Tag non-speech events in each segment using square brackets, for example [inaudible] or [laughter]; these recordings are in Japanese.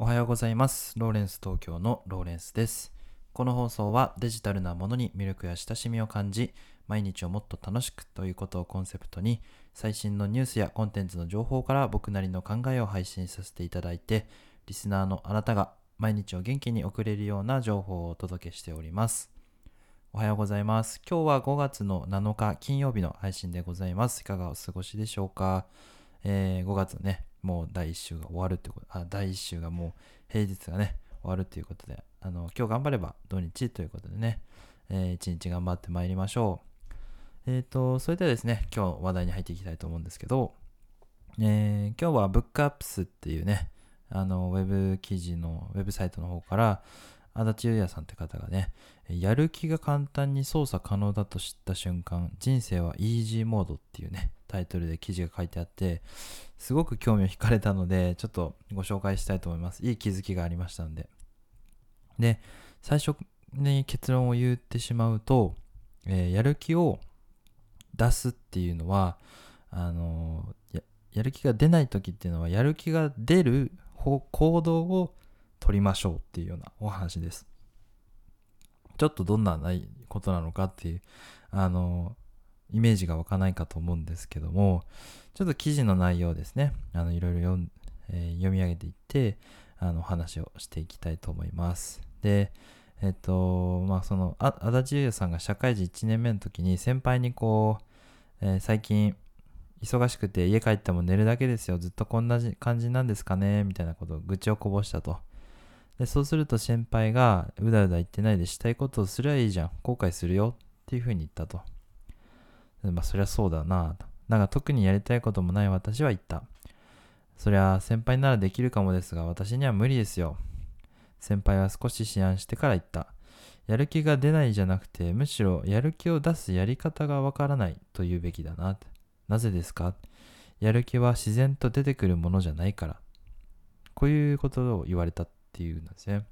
おはようございます。ローレンス東京のローレンスです。この放送はデジタルなものに魅力や親しみを感じ、毎日をもっと楽しくということをコンセプトに、最新のニュースやコンテンツの情報から僕なりの考えを配信させていただいて、リスナーのあなたが毎日を元気に送れるような情報をお届けしております。おはようございます。今日は5月の7日金曜日の配信でございます。いかがお過ごしでしょうか、えー5月ね、もう第1週が終わるってこと、あ、第1週がもう平日がね、終わるということで、あの、今日頑張れば土日ということでね、えー一日頑張ってまいりましょう。えっ、と、それではですね、今日話題に入っていきたいと思うんですけど、えー今日はブックアップスっていうね、あの、ウェブ記事の、ウェブサイトの方から、足立優也さんって方がね、やる気が簡単に操作可能だと知った瞬間、人生はイージーモードっていうね、タイトルで記事が書いてあって、すごく興味を惹かれたので、ちょっとご紹介したいと思います。いい気づきがありましたので。で、最初に結論を言ってしまうと、えーやる気を出すっていうのは、あのーやる気が出ない時っていうのは、やる気が出る行動を取りましょうっていうようなお話です。ちょっとどんなないことなのかっていう、あのイメージが湧かないかと思うんですけども、ちょっと記事の内容ですね、あのいろいろ読、えー読み上げていって、あの話をしていきたいと思います。で、えっと、まあその、あ足立優さんが社会人1年目の時に先輩にこう、えー最近忙しくて家帰っても寝るだけですよ、ずっとこんな感じなんですかね、みたいなことを愚痴をこぼしたと。で、そうすると先輩がうだうだ言ってないでしたいことをすりゃいいじゃん、後悔するよっていうふうに言ったと。まあそりゃそうだなと。だが特にやりたいこともない私は言った。そりゃ先輩ならできるかもですが私には無理ですよ。先輩は少し思案してから言った。やる気が出ないじゃなくてむしろやる気を出すやり方がわからないと言うべきだな。なぜですか？やる気は自然と出てくるものじゃないから。こういうことを言われたっていうんですね。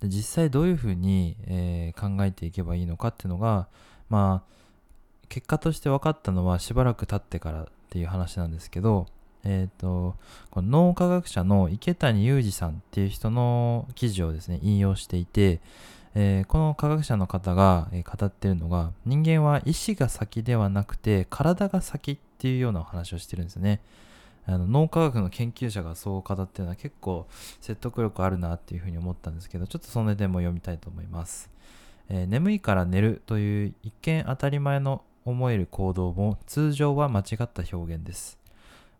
で実際どういうふうに、えー考えていけばいいのかっていうのが、まあ、結果として分かったのはしばらく経ってからっていう話なんですけど、えっ、と、この脳科学者の池谷裕二さんっていう人の記事をですね、引用していて、えーこの科学者の方が、え語ってるのが、人間は意志が先ではなくて体が先っていうようなお話をしてるんですよね。あの脳科学の研究者がそう語ってるのは結構説得力あるなっていうふうに思ったんですけど、ちょっとその点も読みたいと思います。えー眠いから寝るという一見当たり前の思える行動も通常は間違った表現です。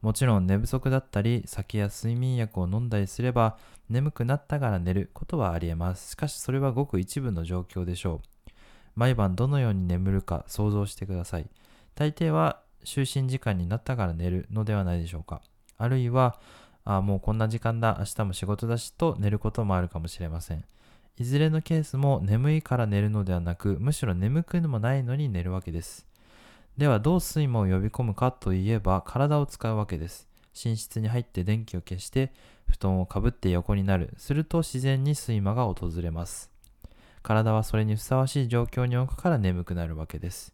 もちろん寝不足だったり酒や睡眠薬を飲んだりすれば眠くなったから寝ることはありえます。しかしそれはごく一部の状況でしょう。毎晩どのように眠るか想像してください。大抵は就寝時間になったから寝るのではないでしょうか。あるいは、あもうこんな時間だ、明日も仕事だしと寝ることもあるかもしれません。いずれのケースも眠いから寝るのではなく、むしろ眠くもないのに寝るわけです。ではどう睡魔を呼び込むかといえば体を使うわけです。寝室に入って電気を消して布団をかぶって横になる。すると自然に睡魔が訪れます。体はそれにふさわしい状況に置くから眠くなるわけです。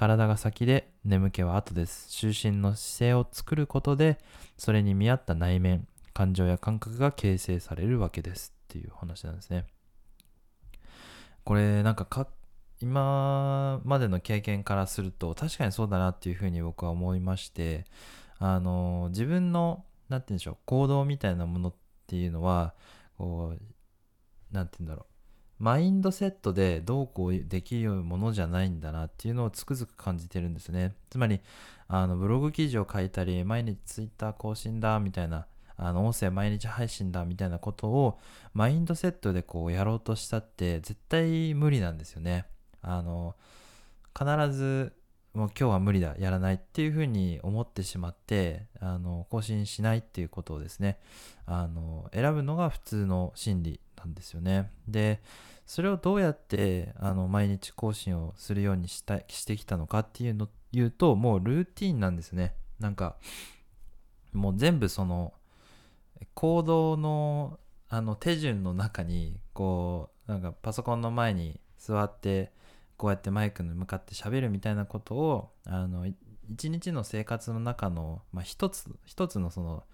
体が先で眠気は後です。就寝の姿勢を作ることでそれに見合った内面、感情や感覚が形成されるわけですっていう話なんですね。これなんかか今までの経験からすると確かにそうだなっていうふうに僕は思いましてあの自分のなんて言うんでしょう行動みたいなものっていうのはこうなんて言うんだろうマインドセットでどうこうできるものじゃないんだなっていうのをつくづく感じてるんですね。つまりあのブログ記事を書いたり毎日ツイッター更新だみたいなあの音声毎日配信だみたいなことをマインドセットでこうやろうとしたって絶対無理なんですよね。あの必ずもう今日は無理だやらないっていうふうに思ってしまってあの更新しないっていうことをですねあの選ぶのが普通の心理なんですよね。でそれをどうやってあの毎日更新をするようにしたしてきたのかっていうの言うともうルーティンなんですね。なんかもう全部その行動のあの手順の中にこうなんかパソコンの前に座ってこうやってマイクに向かって喋るみたいなことをあの一日の生活の中の、まあ、一つ一つのその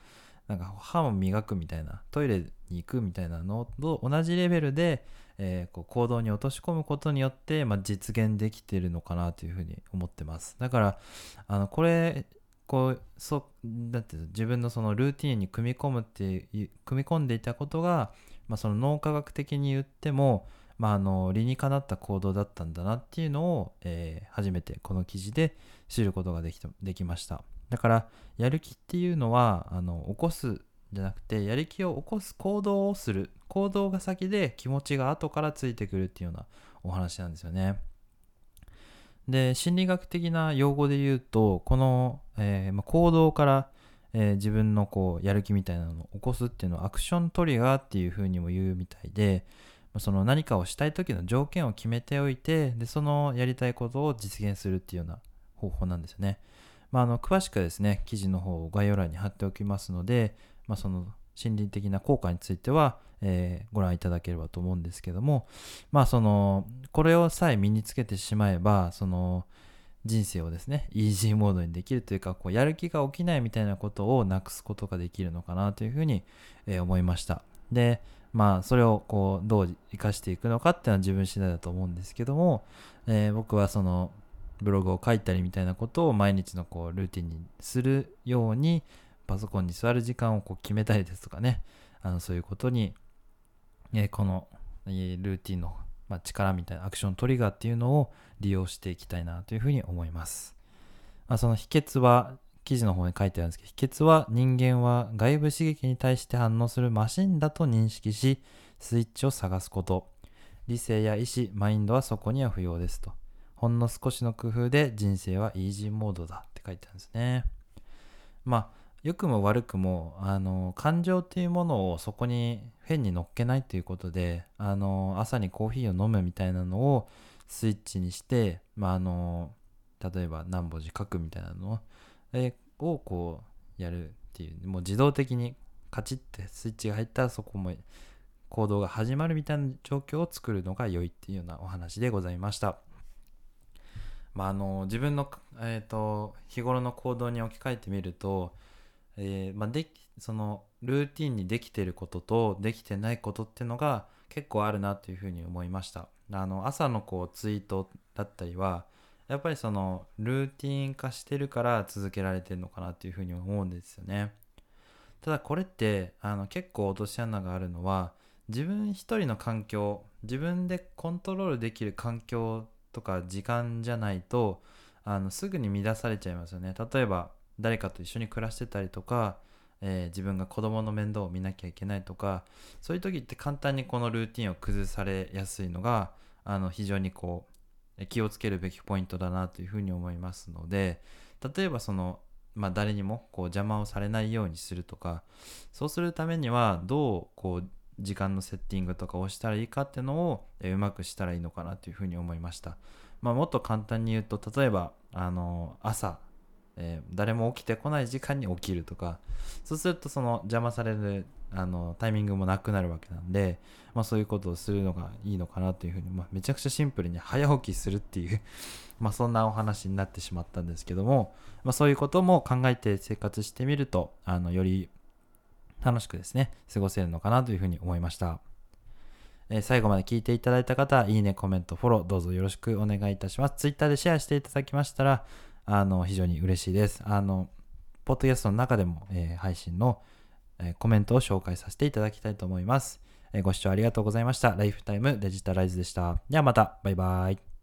なんか歯を磨くみたいなトイレに行くみたいなのと同じレベルで、えー、こう行動に落とし込むことによって、まあ、実現できてるのかなというふうに思ってます。だからあのこれこうそだって自分のそのルーティンに組み込むって組み込んでいたことが、まあ、その脳科学的に言っても、まあ、あの理にかなった行動だったんだなっていうのを、えー、初めてこの記事で知ることができできました。だからやる気っていうのはあの起こすじゃなくてやる気を起こす行動をする。行動が先で気持ちが後からついてくるっていうようなお話なんですよね。で心理学的な用語で言うとこの、えー、ま、行動から、えー、自分のこうやる気みたいなのを起こすっていうのはアクショントリガーっていうふうにも言うみたいでその何かをしたい時の条件を決めておいてでそのやりたいことを実現するっていうような方法なんですよね。まあ、あの詳しくはですね記事の方を概要欄に貼っておきますので、まあ、その心理的な効果については、えー、ご覧いただければと思うんですけどもまあそのこれをさえ身につけてしまえばその人生をですねイージーモードにできるというかこうやる気が起きないみたいなことをなくすことができるのかなというふうに、えー、思いましたでまあそれをこうどう生かしていくのかっていうのは自分次第だと思うんですけども、えー、僕はそのブログを書いたりみたいなことを毎日のこうルーティンにするようにパソコンに座る時間をこう決めたりですとかねあのそういうことに、えー、この、えー、ルーティンの、まあ、力みたいなアクショントリガーっていうのを利用していきたいなというふうに思います、まあ、その秘訣は記事の方に書いてあるんですけど秘訣は人間は外部刺激に対して反応するマシンだと認識しスイッチを探すこと。理性や意志マインドはそこには不要ですと。ほんの少しの工夫で人生はイージーモードだ。って書いてあるんですね。まあ良くも悪くもあの感情っていうものをそこに変に乗っけないということであの朝にコーヒーを飲むみたいなのをスイッチにして、まあ、あの例えば何文字書くみたいなのをこうやるっていうもう自動的にカチッてスイッチが入ったらそこも行動が始まるみたいな状況を作るのが良いっていうようなお話でございました。まあ、あの自分の、えーと日頃の行動に置き換えてみるとえー、まあ、でそのルーティンにできてることとできてないことってのが結構あるなというふうに思いましたあの朝のこうツイートだったりはやっぱりそのルーティン化してるから続けられてるのかなっていうふうに思うんですよね。ただこれってあの結構落とし穴があるのは自分一人の環境自分でコントロールできる環境とか時間じゃないとあのすぐに乱されちゃいますよね。例えば誰かと一緒に暮らしてたりとか、えー、自分が子供の面倒を見なきゃいけないとかそういう時って簡単にこのルーティンを崩されやすいのがあの非常にこう気をつけるべきポイントだなというふうに思いますので例えばその、まあ、誰にもこう邪魔をされないようにするとかそうするためにはどうこう時間のセッティングとかをしたらいいかっていうのをうまくしたらいいのかなというふうに思いました。まあ、もっと簡単に言うと例えばあの朝えー、誰も起きてこない時間に起きるとかそうするとその邪魔されるあのタイミングもなくなるわけなんで、まあ、そういうことをするのがいいのかなというふうに、まあ、めちゃくちゃシンプルに早起きするっていう [laughs] まあそんなお話になってしまったんですけども、まあ、そういうことも考えて生活してみるとあのより楽しくですね過ごせるのかなというふうに思いました。え、最後まで聞いていただいた方、いいね、コメント、フォロー、どうぞよろしくお願いいたします。Twitter でシェアしていただきましたら、あの、非常に嬉しいです。あの、ポッドキャストの中でも、えー、配信の、えー、コメントを紹介させていただきたいと思います。えー、ご視聴ありがとうございました。ライフタイムデジタライズでした。ではまた、バイバイ。